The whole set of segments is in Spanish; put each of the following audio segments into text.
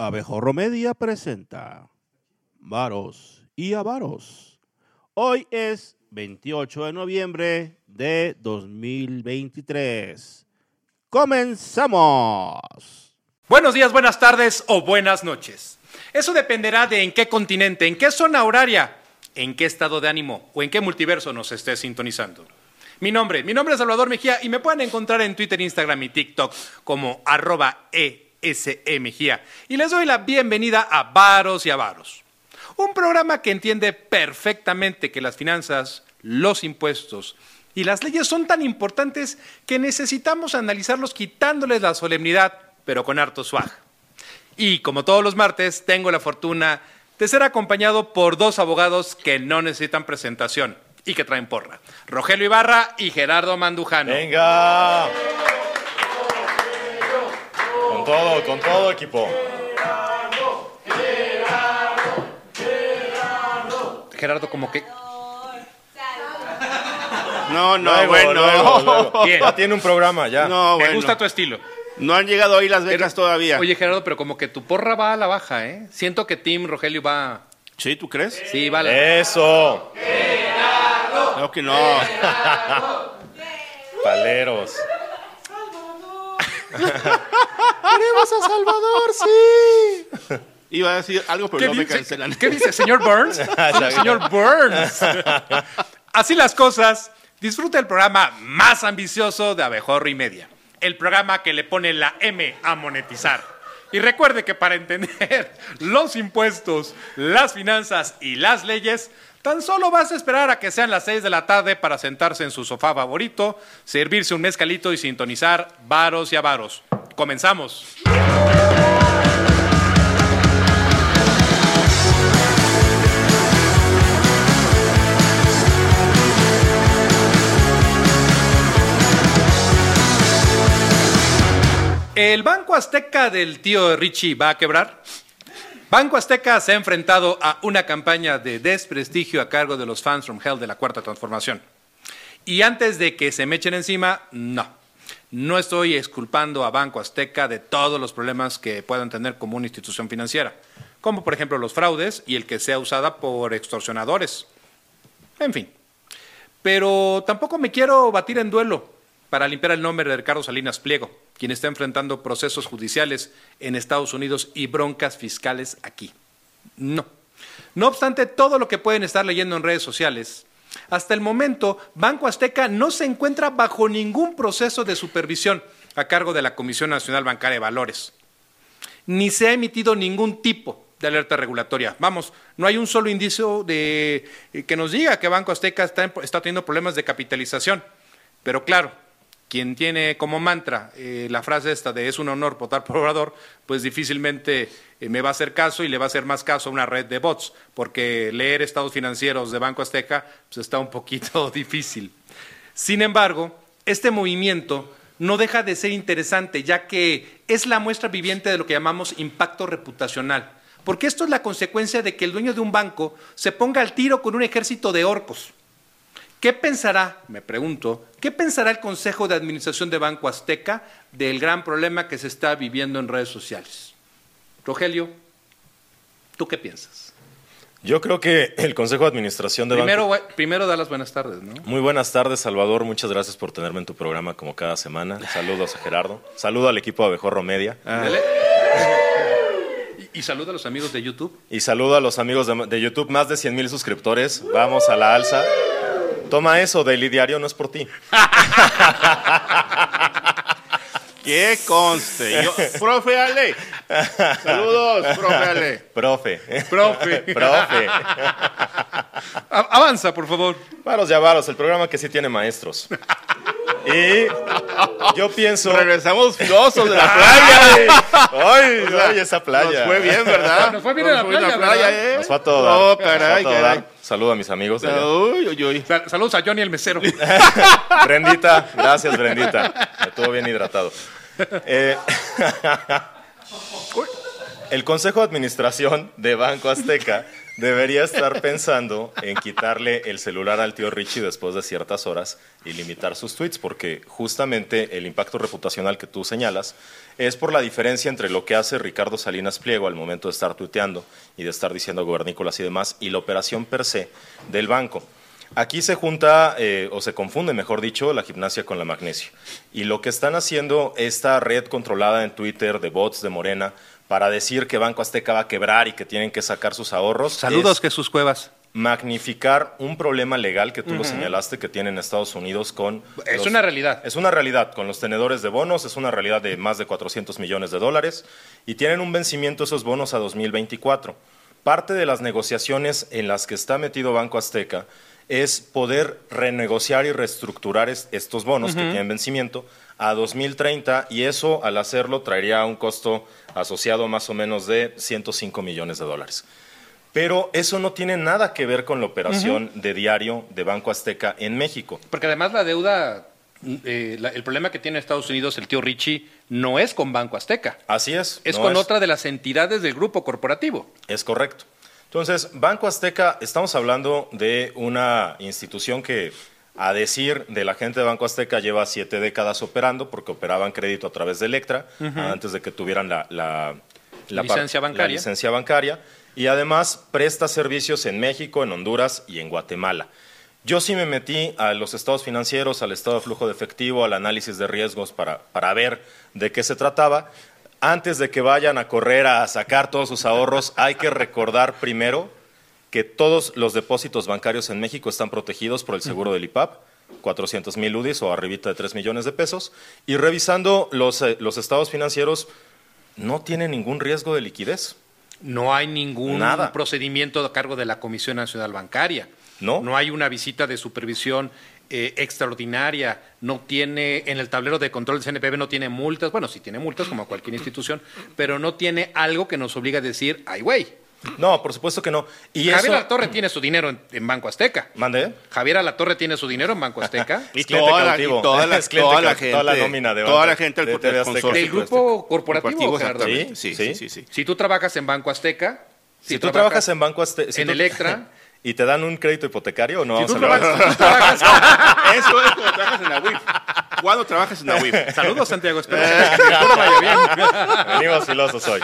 Abejorro Media presenta Varos y Avaros. Hoy es 28 de noviembre de 2023. ¡Comenzamos! Buenos días, buenas tardes o buenas noches. Eso dependerá de en qué continente, en qué zona horaria, en qué estado de ánimo o en qué multiverso nos esté sintonizando. Mi nombre, mi nombre es Salvador Mejía y me pueden encontrar en Twitter, Instagram y TikTok como arroba ESE Mejía. Y les doy la bienvenida a Varos y Avaros. Un programa que entiende perfectamente que las finanzas, los impuestos y las leyes son tan importantes que necesitamos analizarlos quitándoles la solemnidad, pero con harto swag. Y como todos los martes, tengo la fortuna de ser acompañado por dos abogados que no necesitan presentación y que traen porra. Rogelio Ibarra y Gerardo Mandujano. Venga. Con todo, con todo equipo. Gerardo como que... No, no, Luego, bueno. luego, luego. Bien. Ya tiene un programa, ya. No, Me bueno. gusta tu estilo. No han llegado ahí las becas todavía. Oye Gerardo, pero como que tu porra va a la baja, ¿eh? Siento que Tim Rogelio va... ¿Sí, tú crees? Sí, va a la... Eso. Creo que no. Paleros. ¡Queremos a Salvador, sí! Iba a decir algo, pero ¿Qué no me dice, cancelan. ¿Qué dice, señor Burns? Señor Burns. Así las cosas, disfruta el programa más ambicioso de Abejorro y Media. El programa que le pone la M a monetizar. Y recuerde que para entender los impuestos, las finanzas y las leyes, tan solo vas a esperar a que sean las 6 de la tarde para sentarse en su sofá favorito, servirse un mezcalito y sintonizar varos y avaros. Comenzamos. ¿El Banco Azteca del tío Richie va a quebrar? Banco Azteca se ha enfrentado a una campaña de desprestigio a cargo de los fans from hell de la Cuarta Transformación. Y antes de que se me echen encima, no. No estoy exculpando a Banco Azteca de todos los problemas que puedan tener como una institución financiera, como por ejemplo los fraudes y el que sea usada por extorsionadores. En fin. Pero tampoco me quiero batir en duelo para limpiar el nombre de Ricardo Salinas Pliego, quien está enfrentando procesos judiciales en Estados Unidos y broncas fiscales aquí. No. No obstante todo lo que pueden estar leyendo en redes sociales, hasta el momento Banco Azteca no se encuentra bajo ningún proceso de supervisión a cargo de la Comisión Nacional Bancaria de Valores. Ni se ha emitido ningún tipo de alerta regulatoria. Vamos, no hay un solo indicio de eh, que nos diga que Banco Azteca está, en- está teniendo problemas de capitalización. Pero claro, quien tiene como mantra eh, la frase esta de es un honor votar por Obrador, pues difícilmente eh, me va a hacer caso y le va a hacer más caso a una red de bots, porque leer estados financieros de Banco Azteca pues está un poquito difícil. Sin embargo, este movimiento no deja de ser interesante, ya que es la muestra viviente de lo que llamamos impacto reputacional. Porque esto es la consecuencia de que el dueño de un banco se ponga al tiro con un ejército de orcos. ¿Qué pensará, me pregunto, qué pensará el Consejo de Administración de Banco Azteca del gran problema que se está viviendo en redes sociales? Rogelio, ¿tú qué piensas? Yo creo que el Consejo de Administración de Primero, Banco... primero da las buenas tardes, ¿no? Muy buenas tardes, Salvador. Muchas gracias por tenerme en tu programa como cada semana. Saludos a Gerardo. Saludo al equipo de Abejorro Media. Dele. Y, saluda a los amigos de YouTube. Y saludo a los amigos de, de YouTube. Más de 100 mil suscriptores. Vamos a la alza. Toma eso, Daily Diario, no es por ti. Que conste. Yo- profe Ale. Saludos, profe Ale. Profe. Profe. Profe. Avanza, por favor. Varos y avaros, el programa que sí tiene maestros. Y yo pienso. Regresamos filosos de la playa. ¡Ay! O sea, ¡Ay, esa playa! Nos fue bien, ¿verdad? Nos fue bien en la playa. ¿eh? Nos fue a todo. Oh, Nos fue a caray, todo caray. dar. Saludo a mis amigos. de allá. Uy, uy, uy. Sal- Saludos a Johnny el mesero. Brendita, gracias, Brendita. Estuvo bien hidratado. Eh, el Consejo de Administración de Banco Azteca debería estar pensando en quitarle el celular al tío Richie después de ciertas horas y limitar sus tweets, porque justamente el impacto reputacional que tú señalas es por la diferencia entre lo que hace Ricardo Salinas Pliego al momento de estar tuiteando y de estar diciendo gobernícolas y demás, y la operación per se del banco. Aquí se junta, eh, o se confunde, mejor dicho, la gimnasia con la magnesio. Y lo que están haciendo esta red controlada en Twitter de bots de Morena para decir que Banco Azteca va a quebrar y que tienen que sacar sus ahorros. Saludos, es Jesús Cuevas. Magnificar un problema legal que tú lo señalaste que tienen Estados Unidos con. Es los- una realidad. Es una realidad con los tenedores de bonos, es una realidad de más de 400 millones de dólares y tienen un vencimiento esos bonos a 2024. Parte de las negociaciones en las que está metido Banco Azteca es poder renegociar y reestructurar es- estos bonos que tienen vencimiento a 2030 y eso al hacerlo traería un costo asociado más o menos de 105 millones de dólares. Pero eso no tiene nada que ver con la operación de diario de Banco Azteca en México. Porque además la deuda, eh, la- el problema que tiene Estados Unidos, el tío Richie, no es con Banco Azteca, Así es. es no con otra de las entidades del grupo corporativo. Es correcto. Entonces, Banco Azteca, estamos hablando de una institución que, a decir de la gente de Banco Azteca, lleva siete décadas operando porque operaban crédito a través de Electra antes de que tuvieran la, la- la Licencia la bancaria. licencia bancaria. Y además presta servicios en México, en Honduras y en Guatemala. Yo sí me metí a los estados financieros, al estado de flujo de efectivo, al análisis de riesgos para, para ver de qué se trataba. Antes de que vayan a correr a sacar todos sus ahorros, hay que recordar primero que todos los depósitos bancarios en México están protegidos por el seguro del IPAP, 400 mil UDIs o arribita de 3 millones de pesos. Y revisando los, eh, los estados financieros, no tiene ningún riesgo de liquidez. No hay ningún Nada. procedimiento a cargo de la Comisión Nacional Bancaria. No. No hay una visita de supervisión eh, extraordinaria. No tiene, en el tablero de control del CNPB no tiene multas. Bueno, sí tiene multas como cualquier institución, pero no tiene algo que nos obliga a decir, ay, güey. No, por supuesto que no. Y Javier eso... Alatorre tiene su dinero en, en Banco Azteca. ¿Mande? Javier Alatorre tiene su dinero en Banco Azteca. Y toda, la, y toda la, toda la cautivo, toda la gente, nómina de toda banca- la gente de del TV Azteca. consorcio Del grupo corporativo, exactamente. Sí, Sí, sí, sí. sí, sí. si tú trabajas en Banco Azteca, Si, tú trabajas en Banco Azteca... si en tú- Electra. ¿Y te dan un crédito hipotecario o no? si Vamos tú a trabajas, tú trabajas- Eso es cuando trabajas en la WIF. ¿Cuándo trabajas en la WIF? Saludos, Santiago. Espero que todo vaya bien. Venimos filosos hoy.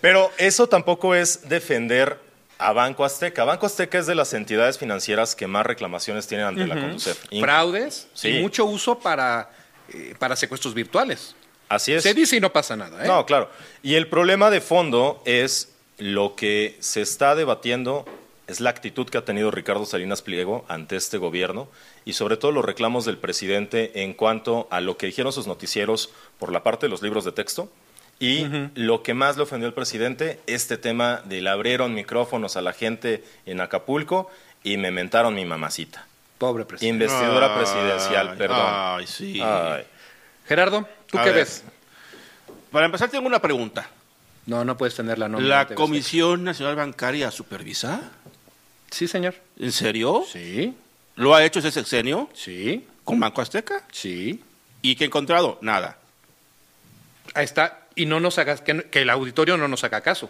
Pero eso tampoco es defender a Banco Azteca. Banco Azteca es de las entidades financieras que más reclamaciones tienen ante la Conducef. Fraudes Sí. y mucho uso para, eh, para secuestros virtuales. Así es. Se dice y no pasa nada. ¿eh? No, claro. Y el problema de fondo es lo que se está debatiendo es la actitud que ha tenido Ricardo Salinas Pliego ante este gobierno y sobre todo los reclamos del presidente en cuanto a lo que dijeron sus noticieros por la parte de los libros de texto y lo que más le ofendió al presidente, este tema de le abrieron micrófonos a la gente en Acapulco y me mentaron mi mamacita. Pobre presidente. Investidura presidencial, perdón. Ay, sí. Ay. Gerardo, ¿tú A qué ver. ves? Para empezar, tengo una pregunta. No, no puedes tener la nómina. ¿La de TV Comisión Nacional Bancaria supervisa? Sí, señor. ¿En serio? Sí, ¿Lo ha hecho ese sexenio sí, con Banco Azteca? sí. ¿Y qué ha encontrado? Nada. Ahí está. Y no nos hagas, que, que el auditorio no nos haga caso.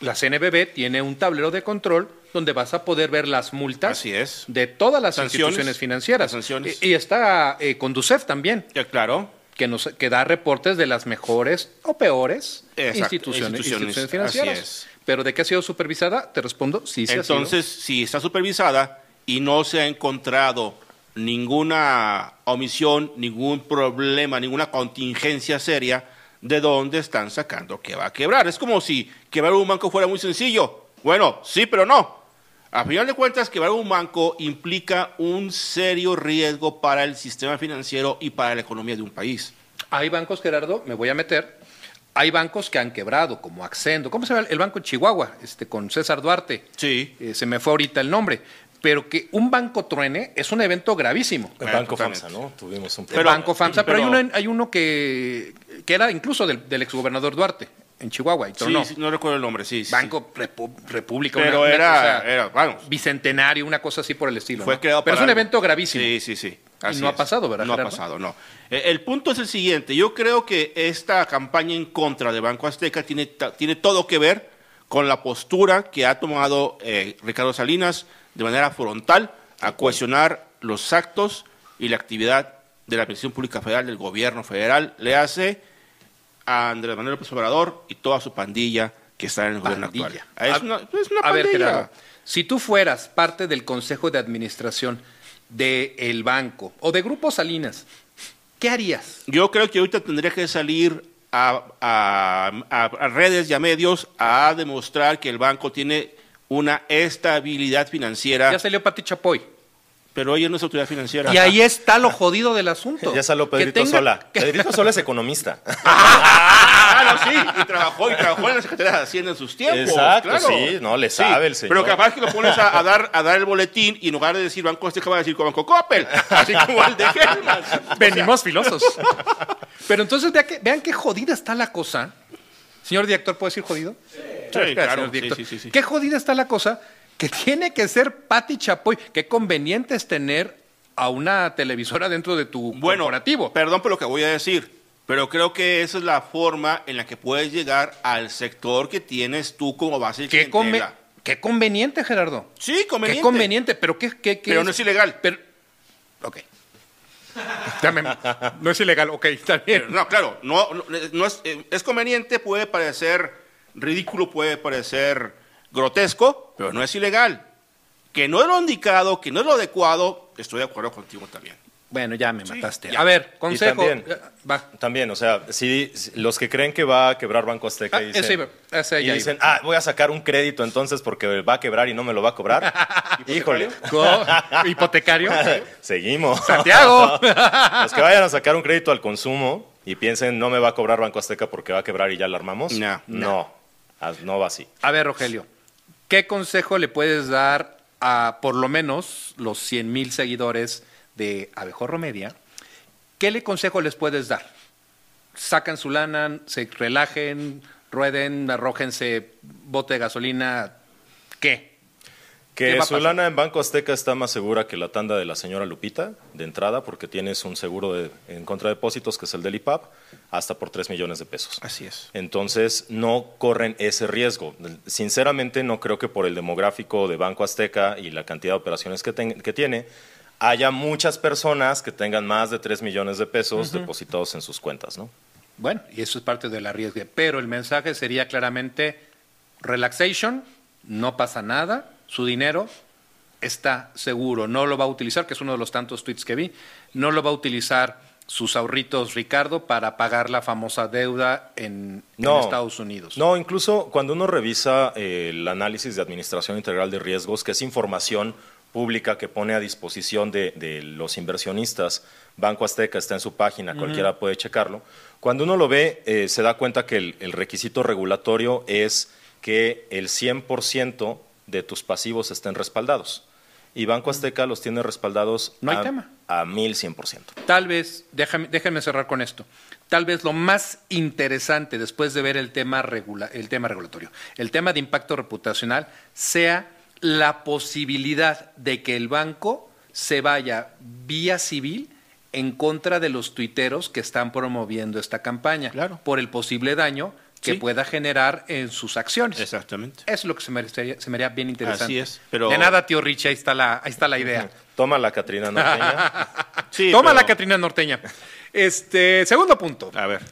La CNBB tiene un tablero de control donde vas a poder ver las multas Así es. de todas las Sanciones. instituciones financieras. Las sanciones. Y, y está eh, Conducef también, Ya, claro. que, nos, que da reportes de las mejores o peores Exacto, instituciones, instituciones, instituciones financieras. así es. Pero de qué ha sido supervisada, te respondo, sí, sí ha sido. Entonces, si está supervisada y no se ha encontrado ninguna omisión, ningún problema, ninguna contingencia seria, ¿de dónde están sacando que va a quebrar? Es como si quebrar un banco fuera muy sencillo. Bueno, sí, pero no. A final de cuentas, quebrar un banco implica un serio riesgo para el sistema financiero y para la economía de un país. Hay bancos, Gerardo, me voy a meter. Hay bancos que han quebrado, como Accendo. ¿Cómo se llama el banco en Chihuahua? Este, con César Duarte. Sí. Eh, se me fue ahorita el nombre. Pero que un banco truene es un evento gravísimo. El Banco. FAMSA, ¿no? Tuvimos un El Pero- banco FAMSA, pero, pero- hay uno, hay uno que, que era incluso del, del exgobernador Duarte, en Chihuahua, y Sí, tronó. sí, no recuerdo el nombre, sí. sí, Banco Repu- República. Pero una- una era- cosa era, vamos. Bicentenario, una cosa así por el estilo. Fue ¿no? creado Pero es un algo. evento gravísimo. Sí, sí, sí. Y no ha pasado, ¿verdad, No ha pasado, no. Eh, El punto es el siguiente. Yo creo que esta campaña en contra de Banco Azteca tiene, tiene todo que ver con la postura que ha tomado eh, Ricardo Salinas de manera frontal a cuestionar los actos y la actividad de la Administración Pública Federal, del Gobierno Federal, le hace a Andrés Manuel López Obrador y toda su pandilla que está en el gobierno actual. Es A- una, es una A ver. Gerardo, si tú fueras parte del consejo de administración del banco o de Grupo Salinas, ¿qué harías? Yo creo que ahorita tendría que salir a, a- a- a redes y a medios a demostrar que el banco tiene una estabilidad financiera, Ya salió Pati Chapoy. Pero ella no es autoridad financiera. Y ahí está lo jodido del asunto. Ya salió Pedrito tenga- Sola. que- Pedrito Sola es economista. Ah, no, sí, y trabajó, y trabajó en la Secretaría de Hacienda en sus tiempos. Exacto, claro. sí, no, le sabe el señor. Pero capaz que lo pones a, a dar, a dar el boletín y en lugar de decir Banco Azteca va a decir Banco Coppel, así como el de. Venimos filosos. Pero entonces vean, que, vean qué jodida está la cosa. Señor director, ¿puedo decir jodido? Gracias, claro, señor sí, director. sí, sí, sí. Qué jodida está la cosa que tiene que ser Pati Chapoy. Qué conveniente es tener a una televisora dentro de tu Bueno, corporativo. perdón por lo que voy a decir, pero creo que esa es la forma en la que puedes llegar al sector que tienes tú como base de Qué, conveniente, Gerardo. Sí, conveniente. Qué conveniente, pero qué, qué- qué Pero no es ilegal. Pero, ok. No es ilegal, ok, está bien. No, claro, no, no, no es, eh, es conveniente, puede parecer ridículo, puede parecer grotesco, pero no es ilegal. Que no es lo indicado, que no es lo adecuado, estoy de acuerdo contigo también. Bueno, ya me mataste. ya. A ver, consejo. también- eh, Va. También, o sea, si, si los que creen que va a quebrar Banco Azteca Ah, y dicen, ese iba, ese y ya dicen, ah, voy a sacar un crédito entonces porque va a quebrar y no me lo va a cobrar. Híjole. Hipotecario. Seguimos. Santiago. Los que vayan a sacar un crédito al consumo y piensen, no me va a cobrar Banco Azteca porque va a quebrar y ya lo armamos. No. no, no va así. A ver, Rogelio, ¿qué consejo le puedes dar a por lo menos los 100 mil seguidores de Abejorro Media? ¿Qué le consejo les puedes dar? Sacan su lana, se relajen, rueden, arrójense bote de gasolina, ¿qué? ¿Qué Que su lana en Banco Azteca está más segura que la tanda de la señora Lupita, de entrada, porque tienes un seguro de- en contra de depósitos, que es el del IPAP, hasta por 3 millones de pesos. Así es. Entonces, no corren ese riesgo. Sinceramente, no creo que por el demográfico de Banco Azteca y la cantidad de operaciones que, ten- que tiene, haya muchas personas que tengan más de 3 millones de pesos depositados en sus cuentas, ¿no? Bueno, y eso es parte del arriesgue. Pero el mensaje sería claramente relaxation, no pasa nada, su dinero está seguro, no lo va a utilizar, que es uno de los tantos tweets que vi, no lo va a utilizar sus ahorritos Ricardo para pagar la famosa deuda en. Estados Unidos. No, incluso cuando uno revisa eh, el análisis de administración integral de riesgos, que es información pública que pone a disposición de, de los inversionistas, Banco Azteca está en su página, cualquiera puede checarlo. Cuando uno lo ve, eh, se da cuenta que el, el requisito regulatorio es que el 100% de tus pasivos estén respaldados. Y Banco Azteca los tiene respaldados No hay a, tema. a 1100%. Tal vez, déjame, déjenme cerrar con esto. Tal vez lo más interesante después de ver el tema, regula- el tema regulatorio, el tema de impacto reputacional, sea la posibilidad de que el banco se vaya vía civil en contra de los tuiteros que están promoviendo esta campaña Claro. por el posible daño que Sí. pueda generar en sus acciones. Exactamente. Es lo que se me, haría, se me haría bien interesante. Así es, pero- De nada, tío Richie, ahí está la, ahí está la idea. Toma la Catrina Norteña. Sí, Toma pero- la Catrina Norteña. Este, segundo punto. A ver.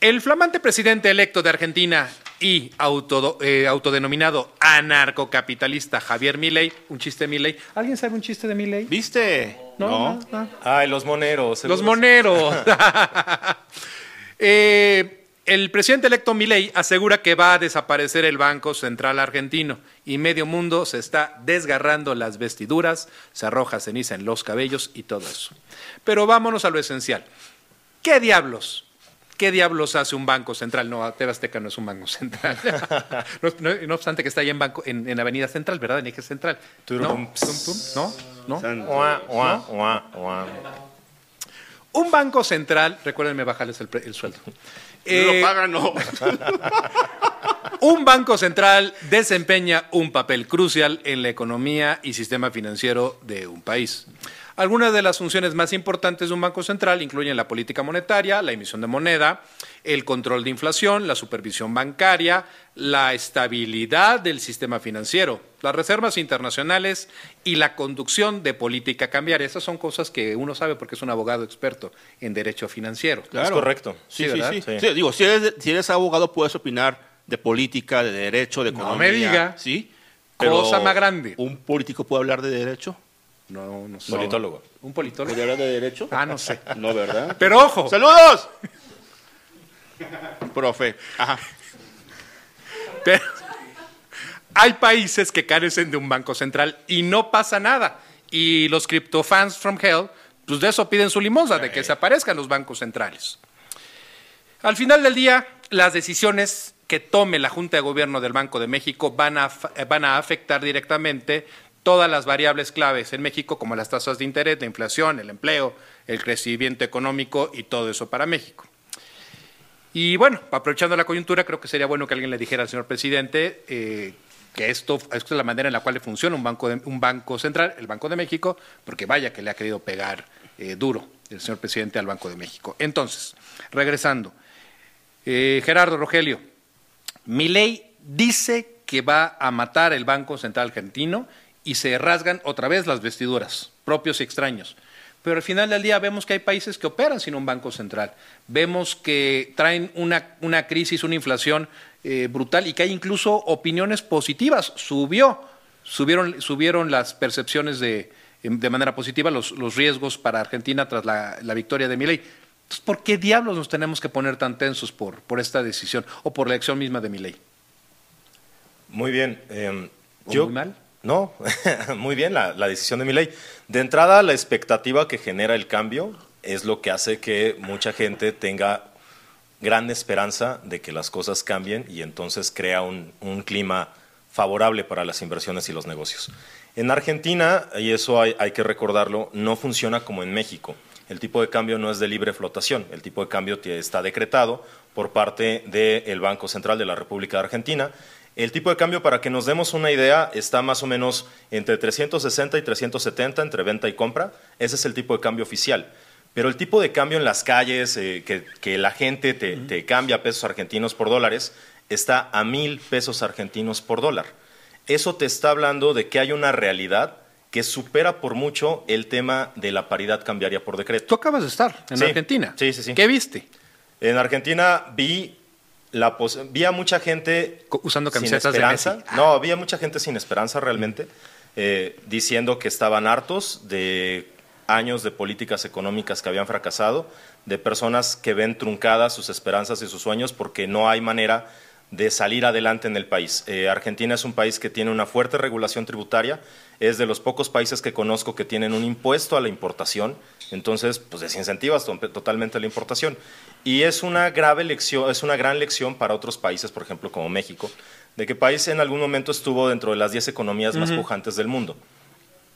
El flamante presidente electo de Argentina y eh, autodenominado anarcocapitalista Javier Milei, un chiste de Milei. ¿Alguien sabe un chiste de Milei? ¿Viste? No, no, no. Ay, los moneros. Los moneros. Eh, el presidente electo Milei asegura que va a desaparecer el Banco Central Argentino y medio mundo se está desgarrando las vestiduras, se arroja ceniza en los cabellos y todo eso. Pero vámonos a lo esencial. ¿Qué diablos? ¿Qué diablos hace un banco central? No, TV Azteca no es un banco central. no, no- no obstante que está ahí en, banco, en, en Avenida Central, ¿verdad? En Eje Central. ¿No? Turum. Tum, tum. ¿No? ¿No? Guau. Un banco central, recuérdenme bajarles el, el sueldo. No Eh, lo pagan, no. un banco central desempeña un papel crucial en la economía y sistema financiero de un país. Algunas de las funciones más importantes de un banco central incluyen la política monetaria, la emisión de moneda, el control de inflación, la supervisión bancaria, la estabilidad del sistema financiero, las reservas internacionales y la conducción de política cambiaria. Esas son cosas que uno sabe porque es un abogado experto en derecho financiero. Es correcto. Sí, Sí, sí, ¿verdad? sí. Sí. Sí, digo, si eres, si eres abogado puedes opinar de política, de derecho, de No economía. me diga. Sí. Cosa más grande. ¿Un político puede hablar de derecho? No, no sé. Politólogo. ¿Un politólogo? ¿Puede hablar de derecho? Ah, no sé. No, ¿verdad? Pero ojo, ¡Saludos! Profe. Ajá. Pero hay países que carecen de un banco central y no pasa nada. Y los criptofans from hell, pues de eso piden su limosna, de que se aparezcan los bancos centrales. Al final del día, las decisiones que tome la Junta de Gobierno del Banco de México van a, van a afectar directamente todas las variables claves en México, como las tasas de interés, la inflación, el empleo, el crecimiento económico y todo eso para México. Y bueno, aprovechando la coyuntura, creo que sería bueno que alguien le dijera al señor presidente eh, que esto, es la manera en la cual le funciona un banco, de- un banco central, el Banco de México, porque vaya que le ha querido pegar eh, duro el señor presidente al Banco de México. Entonces, regresando, eh, Gerardo Rogelio, mi ley dice que va a matar el Banco Central Argentino y se rasgan otra vez las vestiduras, propios y extraños. Pero al final del día vemos que hay países que operan sin un banco central. Vemos que traen una, una crisis, una inflación eh, brutal y que hay incluso opiniones positivas. Subió, subieron, subieron las percepciones de, de manera positiva, los, los riesgos para Argentina tras la, la victoria de Milei. Entonces, ¿por qué diablos nos tenemos que poner tan tensos por, por esta decisión o por la elección misma de Milei? Muy bien. eh, ¿O yo, muy mal? No, muy bien la, la decisión de mi ley. De entrada, la expectativa que genera el cambio es lo que hace que mucha gente tenga gran esperanza de que las cosas cambien y entonces crea un, un clima favorable para las inversiones y los negocios. En Argentina, y eso hay, que recordarlo, no funciona como en México. El tipo de cambio no es de libre flotación, el tipo de cambio está decretado por parte del Banco Central de la República de Argentina. El tipo de cambio, para que nos demos una idea, está más o menos entre 360 y 370 entre venta y compra. Ese es el tipo de cambio oficial. Pero el tipo de cambio en las calles, eh, que, que la gente te, te cambia pesos argentinos por dólares, está a mil pesos argentinos por dólar. Eso te está hablando de que hay una realidad que supera por mucho el tema de la paridad cambiaria por decreto. Tú acabas de estar en Sí. Argentina. Sí, sí, sí. ¿Qué viste? En Argentina vi, la pos- vi a mucha gente usando sin camisetas de esperanza. Messi. Ah. No, había mucha gente sin esperanza realmente, eh, diciendo que estaban hartos de años de políticas económicas que habían fracasado, de personas que ven truncadas sus esperanzas y sus sueños porque no hay manera de salir adelante en el país. Eh, Argentina es un país que tiene una fuerte regulación tributaria, es de los pocos países que conozco que tienen un impuesto a la importación, entonces pues desincentivas to- totalmente la importación. Y es una grave lección, es una gran lección para otros países, por ejemplo como México, de que país en algún momento estuvo dentro de las 10 economías más pujantes del mundo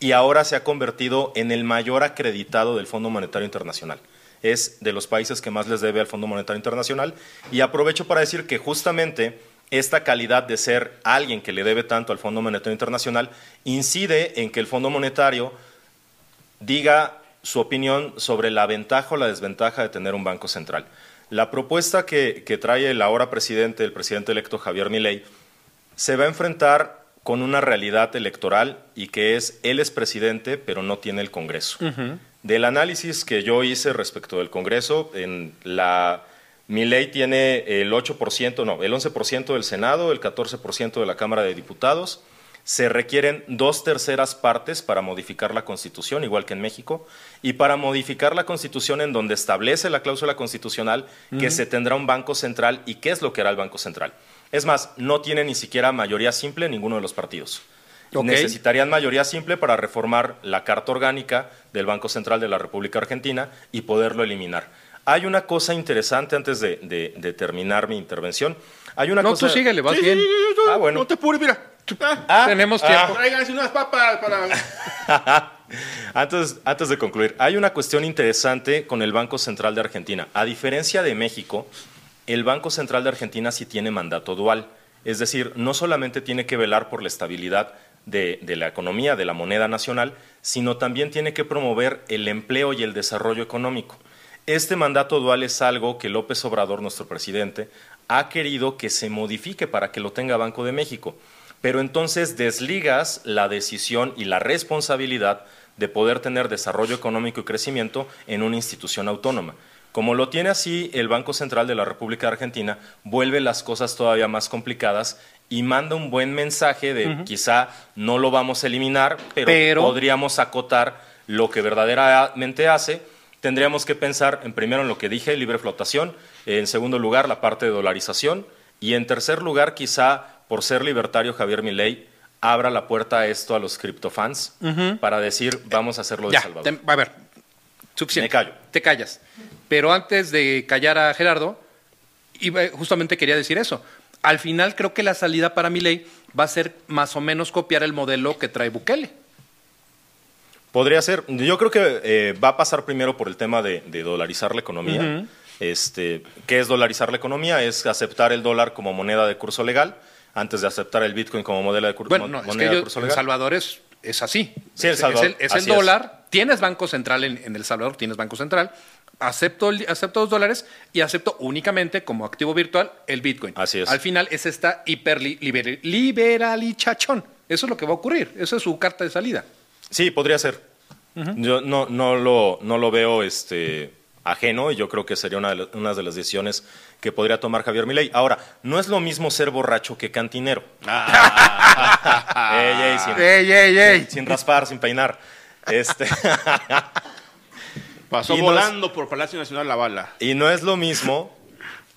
y ahora se ha convertido en el mayor acreditado del Fondo Monetario Internacional. Es de los países que más les debe al Fondo Monetario Internacional. Y aprovecho para decir que justamente esta calidad de ser alguien que le debe tanto al Fondo Monetario Internacional incide en que el Fondo Monetario diga su opinión sobre la ventaja o la desventaja de tener un banco central. La propuesta que, trae el ahora presidente, el presidente electo Javier Milei, se va a enfrentar con una realidad electoral y que es él es presidente pero no tiene el Congreso. Del análisis que yo hice respecto del Congreso, en la mi ley tiene el 8%, no, el 11% del Senado, el 14% de la Cámara de Diputados. Se requieren dos terceras partes para modificar la Constitución, igual que en México, y para modificar la Constitución en donde establece la cláusula constitucional que se tendrá un Banco Central y qué es lo que hará el Banco Central. Es más, no tiene ni siquiera mayoría simple ninguno de los partidos. Necesitarían mayoría simple para reformar la Carta Orgánica del Banco Central de la República Argentina y poderlo eliminar. Hay una cosa interesante antes de, de- de terminar mi intervención. Hay una No, cosa... tú síguele, vas Sí, bien. sí, sí, Ah, bueno. No te apures, mira. Ah, Ah, Tenemos ah, tiempo. Tráiganse unas papas para... antes, antes de concluir, hay una cuestión interesante con el Banco Central de Argentina. A diferencia de México, el Banco Central de Argentina sí tiene mandato dual. Es decir, no solamente tiene que velar por la estabilidad de, la economía, de la moneda nacional, sino también tiene que promover el empleo y el desarrollo económico. Este mandato dual es algo que López Obrador, nuestro presidente, ha querido que se modifique para que lo tenga Banco de México. Pero entonces desligas la decisión y la responsabilidad de poder tener desarrollo económico y crecimiento en una institución autónoma. Como lo tiene así el Banco Central de la República Argentina, vuelve las cosas todavía más complicadas y manda un buen mensaje de quizá no lo vamos a eliminar, pero, Pero- podríamos acotar lo que verdaderamente hace. Tendríamos que pensar en primero en lo que dije, libre flotación, en segundo lugar la parte de dolarización y en tercer lugar quizá por ser libertario Javier Milei abra la puerta a esto a los criptofans para decir vamos a hacerlo de Ya, Salvador. te- a ver, suficiente. Me callo. Te callas. Pero antes de callar a Gerardo, justamente quería decir eso. Al final creo que la salida para mi ley va a ser más o menos copiar el modelo que trae Bukele. Podría ser. Yo creo que eh, va a pasar primero por el tema de, de dolarizar la economía. este, ¿Qué es dolarizar la economía? Es aceptar el dólar como moneda de curso legal antes de aceptar el Bitcoin como modelo de cur- Bueno, mon- no, es moneda que de yo- curso El legal. Salvador es, es así. Sí, El Es- Salvador, Es el, es el dólar. Tienes banco central en, en El Salvador, tienes banco central. Acepto, acepto los dólares y acepto únicamente como activo virtual el Bitcoin. Así es. Al final es esta hiper li- liber- liberalichachón. Eso es lo que va a ocurrir. Esa es su carta de salida. Sí, podría ser. Yo no, no, lo, no lo veo este, ajeno y yo creo que sería una de, la- una de las decisiones que podría tomar Javier Milei. Ahora, no es lo mismo ser borracho que cantinero. Ey, ey, sin, ¡Ey, ey, ey! sin raspar, sin peinar. Este, Pasó Y no volando por Palacio Nacional la bala. y no es lo mismo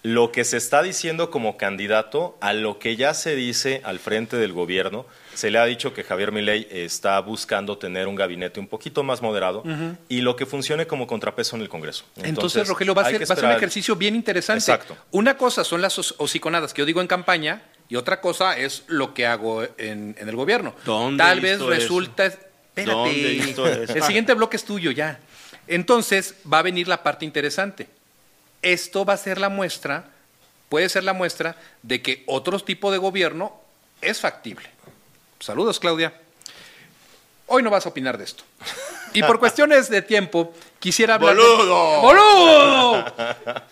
lo que se está diciendo como candidato a lo que ya se dice al frente del gobierno. Se le ha dicho que Javier Milei está buscando tener un gabinete un poquito más moderado y lo que funcione como contrapeso en el Congreso. Entonces, Rogelio, va a, ser, va a ser un ejercicio bien interesante. Exacto. Una cosa son las hociconadas que yo digo en campaña y otra cosa es lo que hago en, en el gobierno. ¿Dónde Tal vez resulta... Espérate. El siguiente bloque es tuyo ya. Entonces va a venir la parte interesante. Esto va a ser la muestra, puede ser la muestra de que otro tipo de gobierno es factible. Saludos, Claudia. Hoy no vas a opinar de esto. Y por cuestiones de tiempo, quisiera hablar. ¡Boludo! ¡Boludo!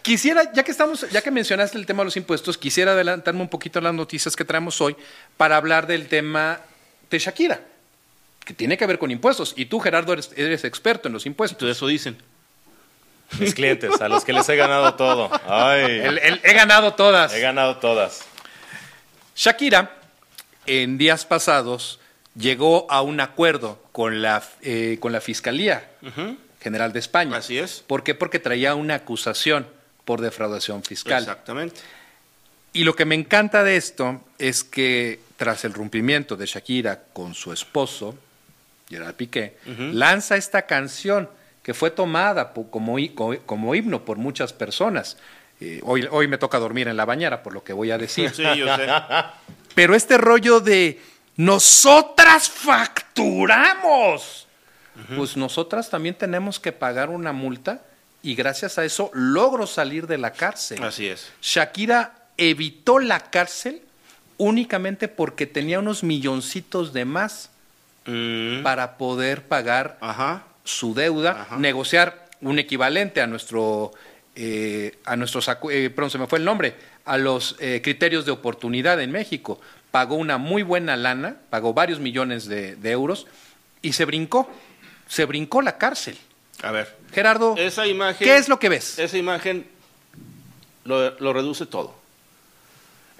Quisiera, ya que estamos, ya que mencionaste el tema de los impuestos, quisiera adelantarme un poquito a las noticias que traemos hoy para hablar del tema de Shakira, que tiene que ver con impuestos. Y tú, Gerardo, eres, eres experto en los impuestos. Todo eso dicen. Mis clientes, a los que les he ganado todo. Ay, El- el- he ganado todas. he ganado todas. Shakira, en días pasados, llegó a un acuerdo con la, eh, con la Fiscalía General de España. Así es. ¿Por qué? Porque traía una acusación por defraudación fiscal. Exactamente. Y lo que me encanta de esto es que tras el rompimiento de Shakira con su esposo, Gerard Piqué, lanza esta canción que fue tomada como, como himno por muchas personas. Eh, hoy, hoy me toca dormir en la bañera, por lo que voy a decir. Sí, yo sé. Pero este rollo de nosotras facturamos, pues nosotras también tenemos que pagar una multa y gracias a eso logro salir de la cárcel. Así es. Shakira evitó la cárcel únicamente porque tenía unos milloncitos de más Mm, para poder pagar Ajá. su deuda, Ajá. negociar un equivalente a nuestro, eh, a nuestros, eh, perdón, se me fue el nombre, a los eh, criterios de oportunidad en México. Pagó una muy buena lana, pagó varios millones de, de euros y se brincó, se brincó la cárcel. A ver. Gerardo, Esa imagen. ¿qué es lo que ves? Esa imagen lo, lo reduce todo.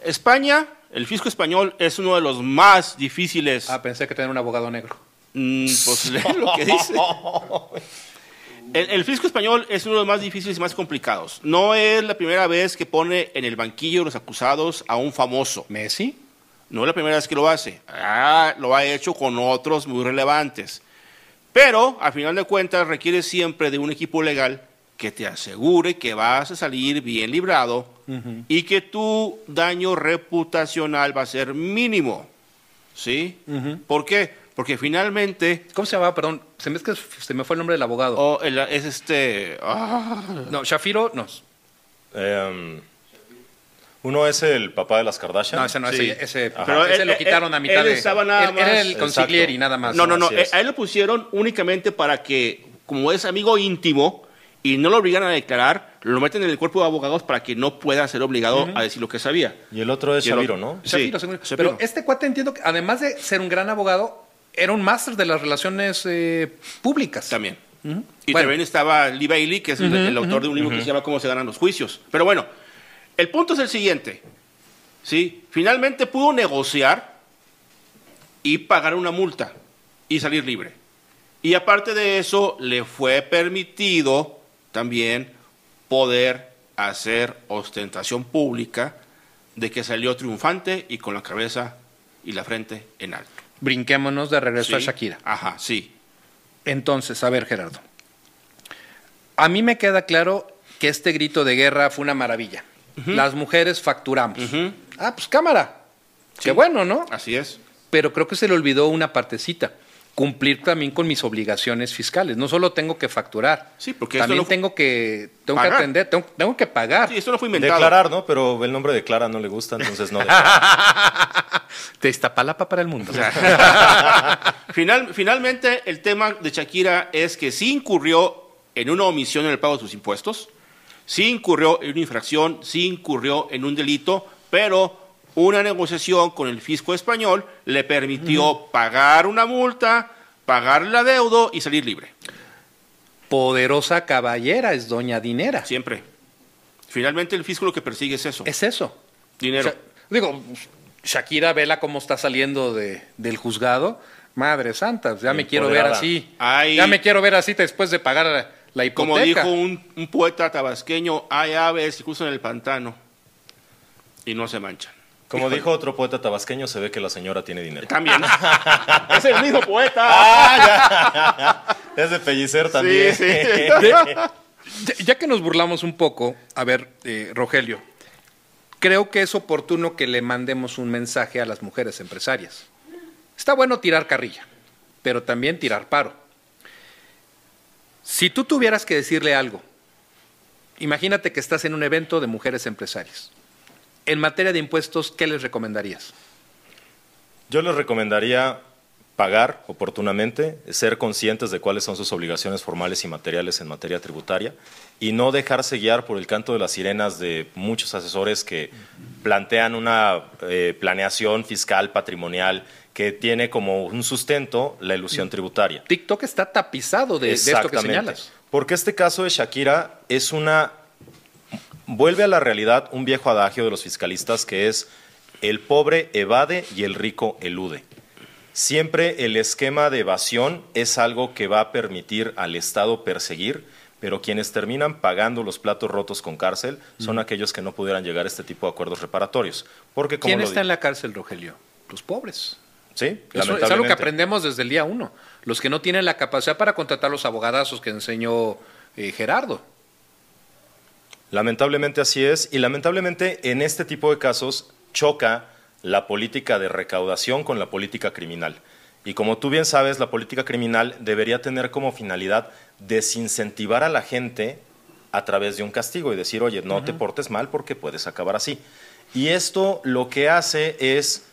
España, el fisco español es uno de los más difíciles. Ah, pensé que tenía un abogado negro. Mm, pues lee lo que dice. El, el fisco español es uno de los más difíciles y más complicados. No es la primera vez que pone en el banquillo de los acusados a un famoso. ¿Messi? No es la primera vez que lo hace. Ah, lo ha hecho con otros muy relevantes. Pero, a final de cuentas, requiere siempre de un equipo legal que te asegure que vas a salir bien librado y que tu daño reputacional va a ser mínimo. ¿Sí? ¿Por qué? Porque finalmente ¿Cómo se llamaba? Perdón, se me, es que se me fue el nombre del abogado. oh, el- es este... ah, No, Shafiro, no. Em, Uno es el papá de las Kardashian. No, ese no, Sí. ese, ese. Pero ese él- lo él- quitaron a mitad él de... estaba nada él- Era más- el consigliere y Exacto. nada más. No, no, no. A él lo pusieron únicamente para que, como es amigo íntimo y no lo obligan a declarar, lo meten en el cuerpo de abogados para que no pueda ser obligado a decir lo que sabía. Y el otro es otro- ¿no? Sí, Shapiro, Shapiro. Pero este cuate entiendo que además de ser un gran abogado, era un máster de las relaciones eh, públicas. También. Y Bueno. también estaba Lee Bailey, que es el, el autor de un libro que se llama Cómo se ganan los juicios. Pero bueno, el punto es el siguiente. ¿sí? Finalmente pudo negociar y pagar una multa y salir libre. Y aparte de eso, le fue permitido también poder hacer ostentación pública de que salió triunfante y con la cabeza y la frente en alto. Brinquémonos de regreso a. Shakira. Ajá, sí. Entonces, a ver, Gerardo. A mí me queda claro que este grito de guerra fue una maravilla. Las mujeres facturamos. Ah, pues cámara. Sí. Qué bueno, ¿no? Así es. Pero creo que se le olvidó una partecita. Cumplir también con mis obligaciones fiscales. No solo tengo que facturar. Sí, porque también no- tengo que tengo que atender, tengo, tengo que pagar. Sí, esto no fue inventado. Declarar, ¿no? Pero el nombre de Clara no le gusta, entonces no. Te Iztapalapa para el mundo. Final- finalmente, el tema de Shakira es que sí incurrió en una omisión en el pago de sus impuestos, sí incurrió en una infracción, sí incurrió en un delito, pero una negociación con el fisco español le permitió pagar una multa, pagar el adeudo y salir libre. Poderosa caballera es doña Dinera. Siempre. Finalmente, el fisco lo que persigue es eso: Es eso. dinero. Digo, Shakira, vela cómo está saliendo de, del juzgado. Madre santa, ya me quiero ver así. Ya me quiero ver así después de pagar la, la hipoteca. Como dijo un, un poeta tabasqueño, hay aves que cruzan el pantano y no se manchan. Como dijo otro poeta tabasqueño, se ve que la señora tiene dinero. También. es el mismo poeta. Es de pellicer también. Sí, sí. Ya, ya que nos burlamos un poco, a ver, eh, Rogelio, creo que es oportuno que le mandemos un mensaje a las mujeres empresarias. Está bueno tirar carrilla, pero también tirar paro. Si tú tuvieras que decirle algo, imagínate que estás en un evento de mujeres empresarias. En materia de impuestos, ¿qué les recomendarías? Yo les recomendaría pagar oportunamente, ser conscientes de cuáles son sus obligaciones formales y materiales en materia tributaria y no dejarse guiar por el canto de las sirenas de muchos asesores que plantean una eh, planeación fiscal patrimonial que tiene como un sustento la ilusión tributaria. TikTok está tapizado de, de esto que señalas. Porque este caso de Shakira es una. Vuelve a la realidad un viejo adagio de los fiscalistas que es el pobre evade y el rico elude. Siempre el esquema de evasión es algo que va a permitir al Estado perseguir, pero quienes terminan pagando los platos rotos con cárcel son aquellos que no pudieran llegar a este tipo de acuerdos reparatorios. Porque como ¿Quién está en la cárcel, Rogelio? Los pobres. Sí, Eso es algo que aprendemos desde el día uno. Los que no tienen la capacidad para contratar los abogadazos que enseñó eh, Gerardo. Lamentablemente así es, y lamentablemente en este tipo de casos choca la política de recaudación con la política criminal. Y como tú bien sabes, la política criminal debería tener como finalidad desincentivar a la gente a través de un castigo y decir, oye, no te portes mal porque puedes acabar así. Y esto lo que hace es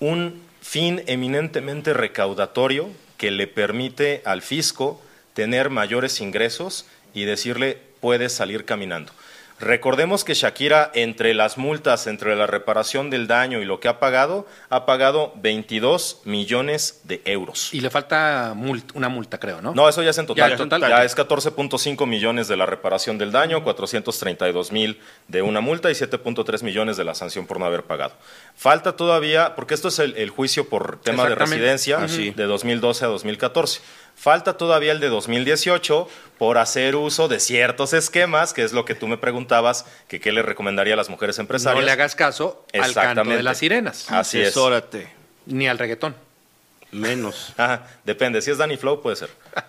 un fin eminentemente recaudatorio que le permite al fisco tener mayores ingresos y decirle puedes salir caminando. Recordemos que Shakira, entre las multas, entre la reparación del daño y lo que ha pagado, ha pagado 22 millones de euros. Y le falta una multa, creo, ¿no? No, eso ya es en total. Ya, en total. Ya es 14.5 millones de la reparación del daño, 432 mil de una multa y 7.3 millones de la sanción por no haber pagado. Falta todavía, porque esto es el, el juicio por tema de residencia de 2012 a 2014. Falta todavía el de 2018 por hacer uso de ciertos esquemas, que es lo que tú me preguntabas, que qué le recomendaría a las mujeres empresarias. No le hagas caso al canto de las sirenas, Así es. Asesórate. ni al reggaetón. Menos. Ajá, depende, si es Danny Flow puede ser.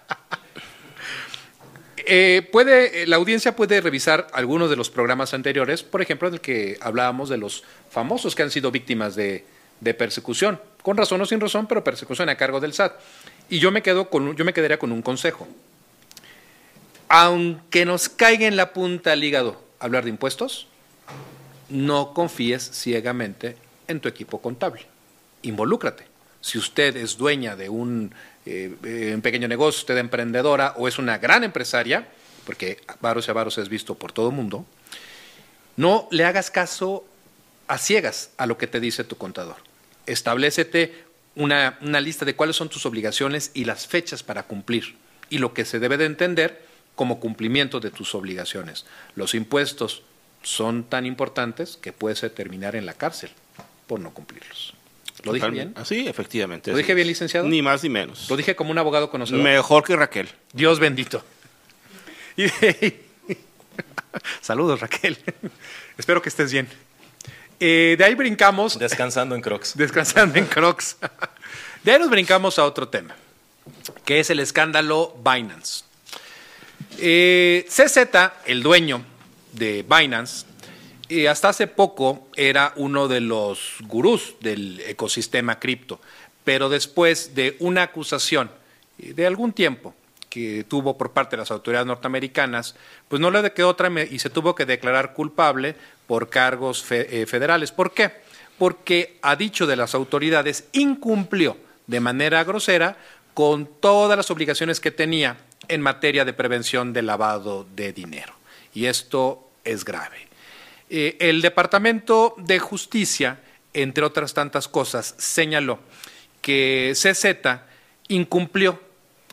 Eh, puede, eh, la audiencia puede revisar algunos de los programas anteriores, por ejemplo, en el que hablábamos de los famosos que han sido víctimas de, de persecución, con razón o sin razón, pero persecución a cargo del SAT. Y yo me, quedo con yo me quedaría con un consejo. Aunque nos caiga en la punta al hígado hablar de impuestos, no confíes ciegamente en tu equipo contable. Involúcrate. Si usted es dueña de un, eh, pequeño negocio, usted es emprendedora o es una gran empresaria, porque varos y avaros es visto por todo el mundo, no le hagas caso a ciegas a lo que te dice tu contador. Establecete una, una lista de cuáles son tus obligaciones y las fechas para cumplir y lo que se debe de entender como cumplimiento de tus obligaciones. Los impuestos son tan importantes que puedes terminar en la cárcel por no cumplirlos. ¿Lo dije bien? Sí, efectivamente. ¿Lo dije bien, licenciado? Ni más ni menos. Lo dije como un abogado conocedor. Mejor que Raquel. Dios bendito. Saludos, Raquel. Espero que estés bien. Eh, de ahí brincamos, Descansando en Crocs. descansando en Crocs. De ahí nos brincamos a otro tema, que es el escándalo Binance. Eh, CZ, el dueño de Binance, eh, hasta hace poco era uno de los gurús del ecosistema cripto, pero después de una acusación de algún tiempo que tuvo por parte de las autoridades norteamericanas, pues no le quedó otra y se tuvo que declarar culpable por cargos eh, federales. ¿Por qué? Porque a dicho de las autoridades incumplió de manera grosera con todas las obligaciones que tenía en materia de prevención del lavado de dinero. Y esto es grave. Eh, el Departamento de Justicia, entre otras tantas cosas, señaló que CZ incumplió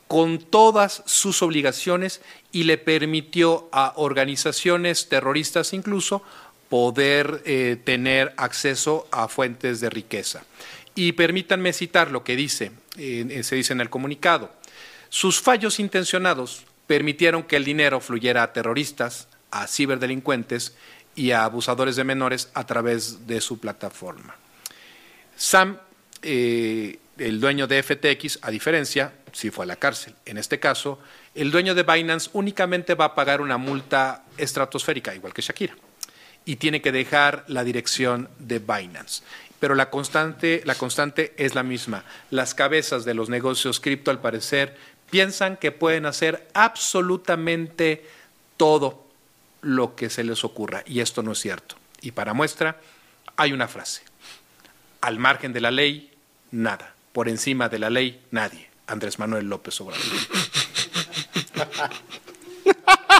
con todas sus obligaciones y le permitió a organizaciones terroristas incluso poder eh, tener acceso a fuentes de riqueza. Y permítanme citar lo que dice, eh, se dice en el comunicado. Sus fallos intencionados permitieron que el dinero fluyera a terroristas, a ciberdelincuentes y a abusadores de menores a través de su plataforma. Sam, eh, el dueño de FTX, a diferencia, sí fue a la cárcel. En este caso, el dueño de Binance únicamente va a pagar una multa estratosférica, igual que Shakira, y tiene que dejar la dirección de Binance. Pero la constante, la constante es la misma. Las cabezas de los negocios cripto, al parecer, piensan que pueden hacer absolutamente todo lo que se les ocurra, y esto no es cierto. Y para muestra, hay una frase. Al margen de la ley, nada. Por encima de la ley, nadie. Andrés Manuel López Obrador.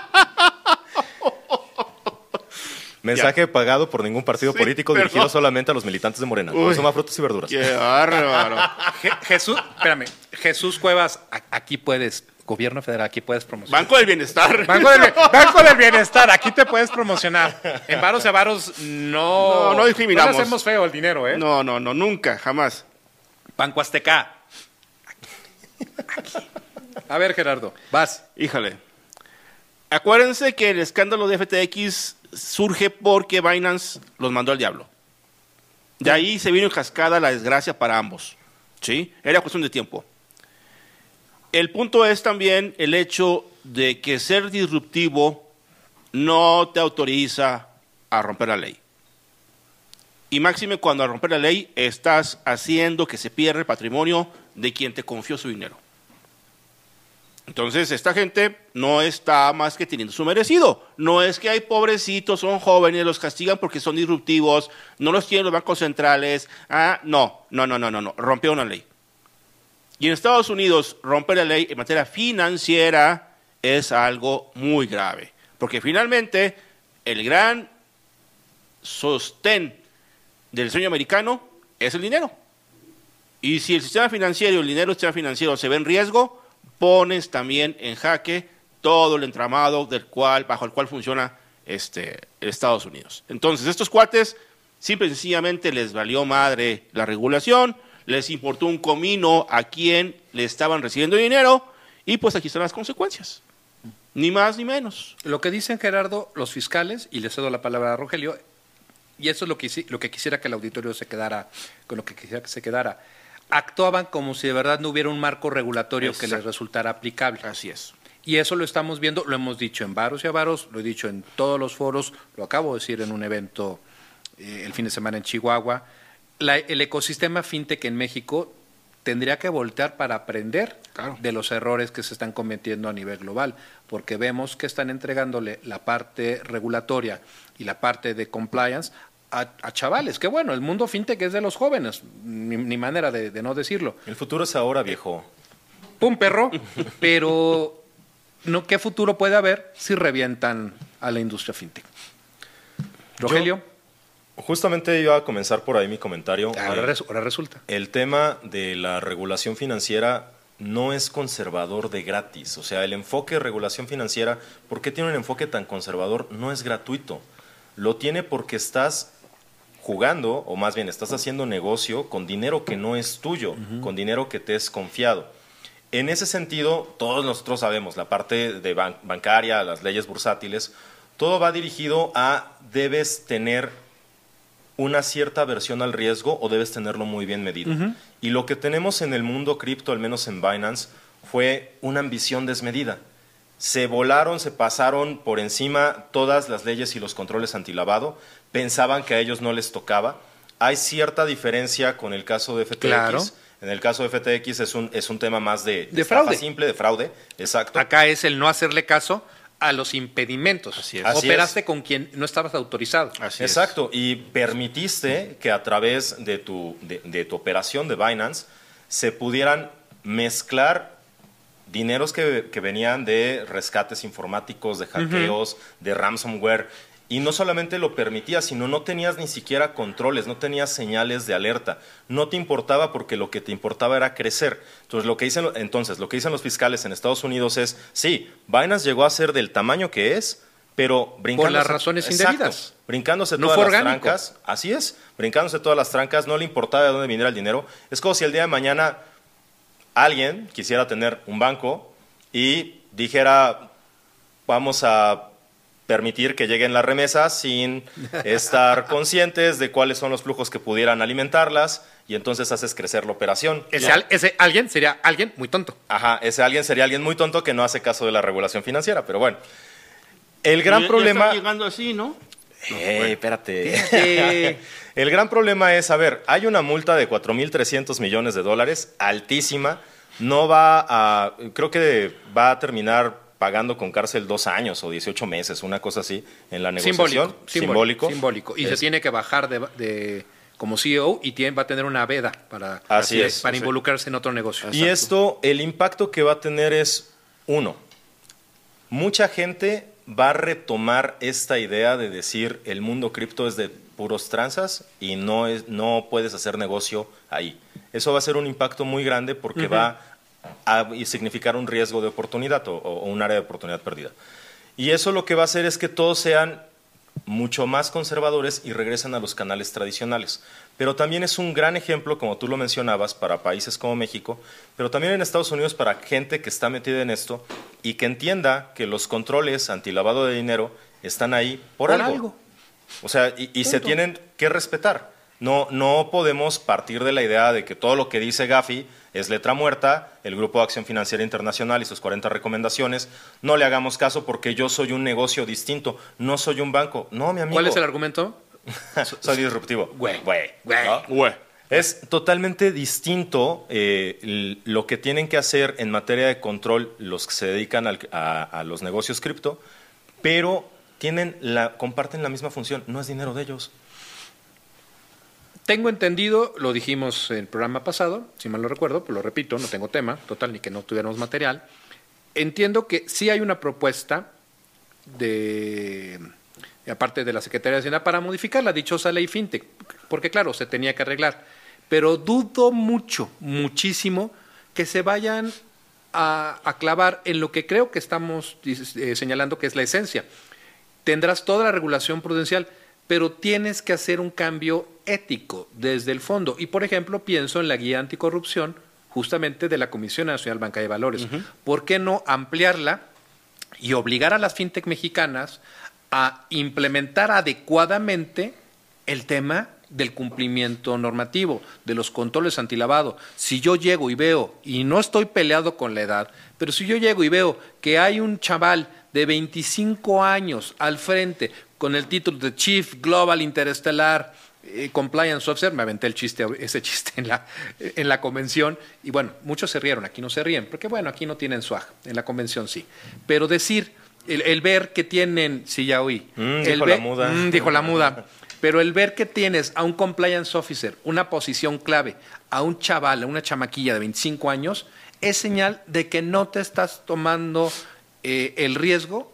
Mensaje pagado por ningún partido Sí, político perdón. dirigido solamente a los militantes de Morena. Uy. Suma frutas y verduras. Qué bárbaro. Je- Jesús, espérame, Jesús Cuevas, aquí puedes, gobierno federal, aquí puedes promocionar. Banco del Bienestar. Banco del, Banco del Bienestar, aquí te puedes promocionar. En varos y varos no. No, no discriminamos. No le hacemos feo el dinero, ¿eh? No, no, no, nunca, jamás. Banco Azteca. Aquí. A ver, Gerardo, vas. Híjole. Acuérdense que el escándalo de FTX surge porque Binance los mandó al diablo. De ahí se vino en cascada la desgracia para ambos. ¿Sí? Era cuestión de tiempo. El punto es también el hecho de que ser disruptivo no te autoriza a romper la ley. Y máxime cuando al romper la ley estás haciendo que se pierda el patrimonio de quien te confió su dinero. Entonces, esta gente no está más que teniendo su merecido. No es que hay pobrecitos, son jóvenes, los castigan porque son disruptivos, no los tienen los bancos centrales. Ah, no, no, no, no, no, no. Rompió una ley. Y en Estados Unidos, romper la ley en materia financiera es algo muy grave. Porque finalmente, el gran sostén del sueño americano es el dinero. Y si el sistema financiero, el dinero del sistema financiero se ve en riesgo, pones también en jaque todo el entramado del cual, bajo el cual funciona este, Estados Unidos. Entonces, estos cuates, simple y sencillamente les valió madre la regulación, les importó un comino a quien le estaban recibiendo dinero, y pues aquí están las consecuencias. Ni más ni menos. Lo que dicen Gerardo, los fiscales, y le cedo la palabra a Rogelio, y eso es lo que, lo que quisiera que el auditorio se quedara, con lo que quisiera que se quedara, actuaban como si de verdad no hubiera un marco regulatorio que les resultara aplicable. Así es. Y eso lo estamos viendo, lo hemos dicho en varos y avaros, lo he dicho en todos los foros, lo acabo de decir en un evento eh, el fin de semana en Chihuahua. La- el ecosistema fintech en México tendría que voltear para aprender Claro. de los errores que se están cometiendo a nivel global, porque vemos que están entregándole la parte regulatoria y la parte de compliance a, a chavales. Que bueno, el mundo fintech es de los jóvenes, ni, ni manera de, de no decirlo. El futuro es ahora, viejo. Pum, perro, pero no, ¿qué futuro puede haber si revientan a la industria fintech? Rogelio, Justamente iba a comenzar por ahí mi comentario. ahora, Eh, res- ahora resulta. El tema de la regulación financiera no es conservador de gratis. O sea, el enfoque de regulación financiera, ¿por qué tiene un enfoque tan conservador? No es gratuito. Lo tiene porque estás jugando, o más bien estás haciendo negocio con dinero que no es tuyo, con dinero que te es confiado. En ese sentido, todos nosotros sabemos, la parte de ban- bancaria, las leyes bursátiles, todo va dirigido a debes tener una cierta aversión al riesgo o debes tenerlo muy bien medido. Y lo que tenemos en el mundo cripto, al menos en Binance, fue una ambición desmedida. Se volaron, se pasaron por encima todas las leyes y los controles antilavado, pensaban que a ellos no les tocaba. Hay cierta diferencia con el caso de FTX. Claro. En el caso de FTX es un, es un tema más de, fraude. simple, de fraude, exacto. Acá es el no hacerle caso a los impedimentos. Así es. Así Operaste es. con quien no estabas autorizado. Así es. Exacto, y permitiste que a través de tu, de, de tu operación de Binance se pudieran mezclar dineros que, que venían de rescates informáticos, de hackeos, de ransomware. Y no solamente lo permitías, sino no tenías ni siquiera controles, no tenías señales de alerta. No te importaba porque lo que te importaba era crecer. Entonces, lo que dicen, entonces, lo que dicen los fiscales en Estados Unidos es, sí, Binance llegó a ser del tamaño que es, pero brincándose... las razones Exacto, indebidas. brincándose No todas las orgánico. trancas. Así es, brincándose todas las trancas, no le importaba de dónde viniera el dinero. Es como si el día de mañana alguien quisiera tener un banco y dijera, vamos a permitir que lleguen las remesas sin estar conscientes de cuáles son los flujos que pudieran alimentarlas y entonces haces crecer la operación. Ese, Ya. al- ese alguien sería alguien muy tonto. Ajá, ese alguien sería alguien muy tonto que no hace caso de la regulación financiera, pero bueno. El gran Ya- ya problema... están llegando así, ¿no? Ey, espérate. Espérate. El gran problema es, a ver, hay una multa de 4.300 millones de dólares, altísima. No va a, creo que va a terminar pagando con cárcel dos años o 18 meses, una cosa así, en la negociación. Simbólico, simbólico. Simbólico. Y se tiene que bajar de, de- como CEO y tiene, va a tener una veda para, Así para- es. para Sí. involucrarse en otro negocio. Y esto, el impacto que va a tener es, uno, mucha gente va a retomar esta idea de decir el mundo cripto es de puros tranzas y no, es, no puedes hacer negocio ahí. Eso va a ser un impacto muy grande porque va a significar un riesgo de oportunidad o, o un área de oportunidad perdida. Y eso lo que va a hacer es que todos sean mucho más conservadores y regresan a los canales tradicionales. Pero también es un gran ejemplo, como tú lo mencionabas, para países como México, pero también en Estados Unidos para gente que está metida en esto y que entienda que los controles antilavado de dinero están ahí por, Por algo. algo. O sea, y, y se tienen que respetar. No, no podemos partir de la idea de que todo lo que dice Gafi es letra muerta, el Grupo de Acción Financiera Internacional y sus 40 recomendaciones. No le hagamos caso porque yo soy un negocio distinto, no soy un banco. No, mi amigo. ¿Cuál es el argumento? soy disruptivo. Güey. Güey. Güey. ¿no? Güey. Es totalmente distinto eh, lo que tienen que hacer en materia de control los que se dedican al- a, a los negocios cripto, pero tienen la, comparten la misma función. No es dinero de ellos. Tengo entendido, lo dijimos en el programa pasado, si mal no recuerdo, pues lo repito, no tengo tema, total, ni que no tuviéramos material. Entiendo que sí hay una propuesta de, aparte de la Secretaría de Hacienda, para modificar la dichosa ley FinTech, porque claro, se tenía que arreglar. Pero dudo mucho, muchísimo, que se vayan a, clavar en lo que creo que estamos eh, señalando que es la esencia tendrás toda la regulación prudencial, pero tienes que hacer un cambio ético desde el fondo. Y, por ejemplo, pienso en la guía anticorrupción justamente de la Comisión Nacional Banca de Valores. ¿Por qué no ampliarla y obligar a las fintech mexicanas a implementar adecuadamente el tema del cumplimiento normativo, de los controles antilavado. Si yo llego y veo, y no estoy peleado con la edad, pero si yo llego y veo que hay un chaval de 25 años al frente con el título de Chief Global Interestelar eh, Compliance Officer, me aventé el chiste, ese chiste en la, en la convención, y bueno, muchos se rieron, aquí no se ríen, porque bueno, aquí no tienen swag, en la convención sí. Pero decir, el, el ver que tienen, sí ya oí, Mm, el dijo la muda. Mm, dijo la muda. Pero el ver que tienes a un compliance officer, una posición clave, a un chaval, a una chamaquilla de 25 años, es señal de que no te estás tomando eh, el riesgo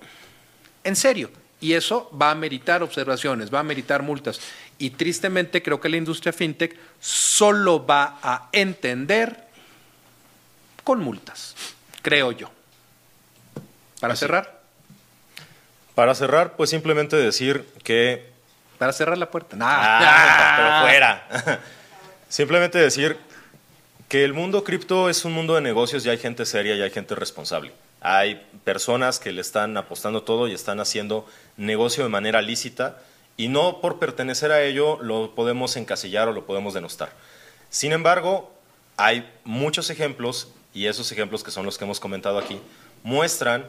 en serio. Y eso va a meritar observaciones, va a meritar multas. Y tristemente creo que la industria fintech solo va a entender con multas, creo yo. Para cerrar, Para cerrar, pues simplemente decir que para cerrar la puerta. Nah. Ah, pero fuera. Simplemente decir que el mundo cripto es un mundo de negocios y hay gente seria y hay gente responsable. Hay personas que le están apostando todo y están haciendo negocio de manera lícita y no por pertenecer a ello lo podemos encasillar o lo podemos denostar. Sin embargo, hay muchos ejemplos y esos ejemplos que son los que hemos comentado aquí muestran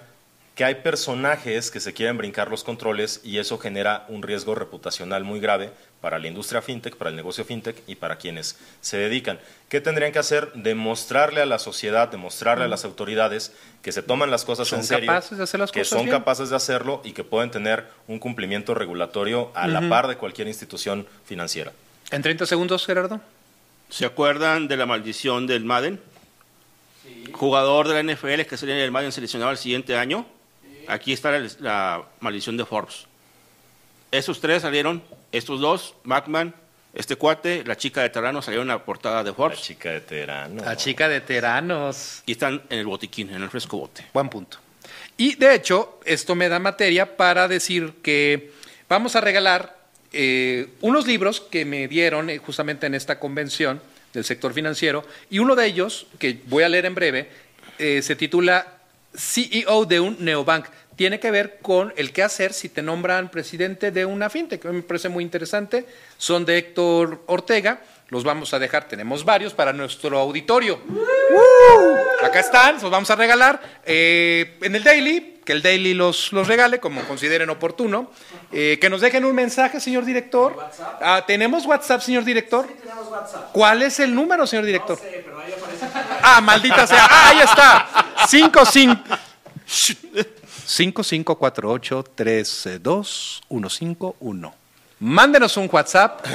que hay personajes que se quieren brincar los controles y eso genera un riesgo reputacional muy grave para la industria fintech, para el negocio fintech y para quienes se dedican. ¿Qué tendrían que hacer? Demostrarle a la sociedad, demostrarle a las autoridades que se toman las cosas en serio, capaces de hacer las que cosas son bien. capaces de hacerlo y que pueden tener un cumplimiento regulatorio a la par de cualquier institución financiera. En 30 segundos, Gerardo. ¿Se acuerdan de la maldición del Madden? Jugador de la NFL que sería el Madden seleccionado el siguiente año. Aquí está la, la maldición de Forbes. Esos tres salieron, estos dos, Macman, este cuate, la chica de Terrano salieron en la portada de La Forbes chica de Teherán. ¿no? La chica de Teranos. y están en el botiquín, en el fresco bote. Buen punto. Y de hecho, esto me da materia para decir que vamos a regalar eh, unos libros que me dieron eh, justamente en esta convención del sector financiero. Y uno de ellos, que voy a leer en breve, eh, se titula CEO de un neobank. Tiene que ver con el qué hacer si te nombran presidente de una fintech. que Me parece muy interesante. Son de Héctor Ortega. Los vamos a dejar, tenemos varios para nuestro auditorio. Acá están, los vamos a regalar eh, en el Daily, que el Daily los, los regale como consideren oportuno. Eh, que nos dejen un mensaje, señor director. Ah, ¿Tenemos WhatsApp, señor director? Tenemos WhatsApp. ¿Cuál es el número, señor director? No sé, pero ahí aparece. Ah, maldita sea. Ah, ahí está. 55 5548-32151. Mándenos un WhatsApp.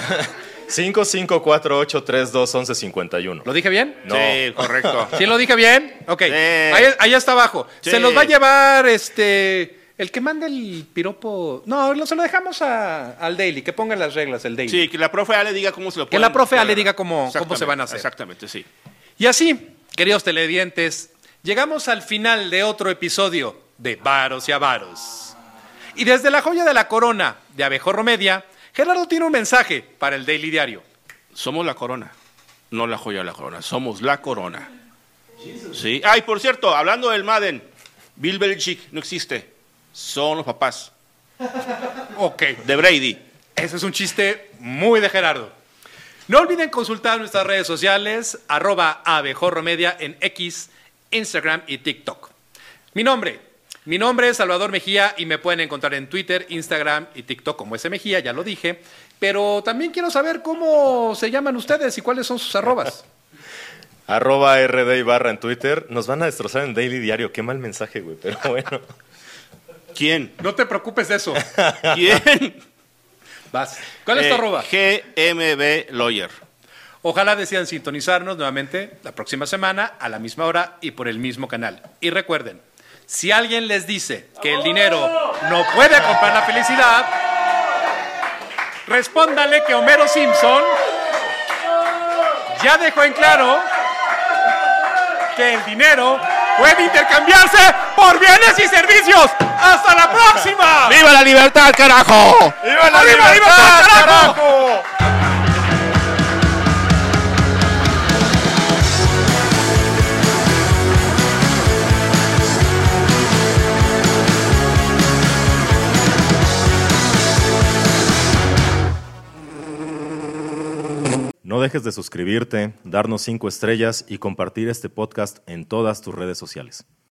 5548321151. ¿Lo dije bien? No. Sí, correcto. ¿Sí lo dije bien? Ok. Sí. Ahí, ahí está abajo. Sí. Se los va a llevar este. El que mande el piropo. No, lo- se lo dejamos a- al Daily, que ponga las reglas el Daily. Sí, que la profe Ale diga cómo se lo Que la profe Ale descargar. diga cómo- cómo se van a hacer. Exactamente, sí. Y así, queridos televidentes, llegamos al final de otro episodio de Varos y Avaros. Y desde la joya de la corona de Abejorro Media, Gerardo tiene un mensaje para el Daily Diario. Somos la corona, no la joya de la corona, somos la corona. Sí. Ay, por cierto, hablando del Madden, Bill Belichick no existe, son los papás Ok, de Brady. ese es un chiste muy de Gerardo. No olviden consultar nuestras redes sociales, arroba Abejorro Media en X, Instagram y TikTok. Mi nombre, mi nombre es Salvador Mejía y me pueden encontrar en Twitter, Instagram y TikTok como ese Mejía, ya lo dije. Pero también quiero saber cómo se llaman ustedes y cuáles son sus arrobas. Arroba RD y barra en Twitter. Nos van a destrozar en Daily Diario. Qué mal mensaje, güey. Pero bueno. ¿Quién? No te preocupes de eso. ¿Quién? Vas. ¿Cuál es tu Eh, arroba? GMB Lawyer. Ojalá decidan sintonizarnos nuevamente la próxima semana a la misma hora y por el mismo canal. Y recuerden, si alguien les dice que el dinero no puede comprar la felicidad, respóndale que Homero Simpson ya dejó en claro que el dinero puede intercambiarse por bienes y servicios. ¡Hasta la próxima! ¡Viva la libertad, carajo! ¡Viva la ¡Arriba, libertad, libertad, carajo! carajo! No dejes de suscribirte, darnos cinco estrellas y compartir este podcast en todas tus redes sociales.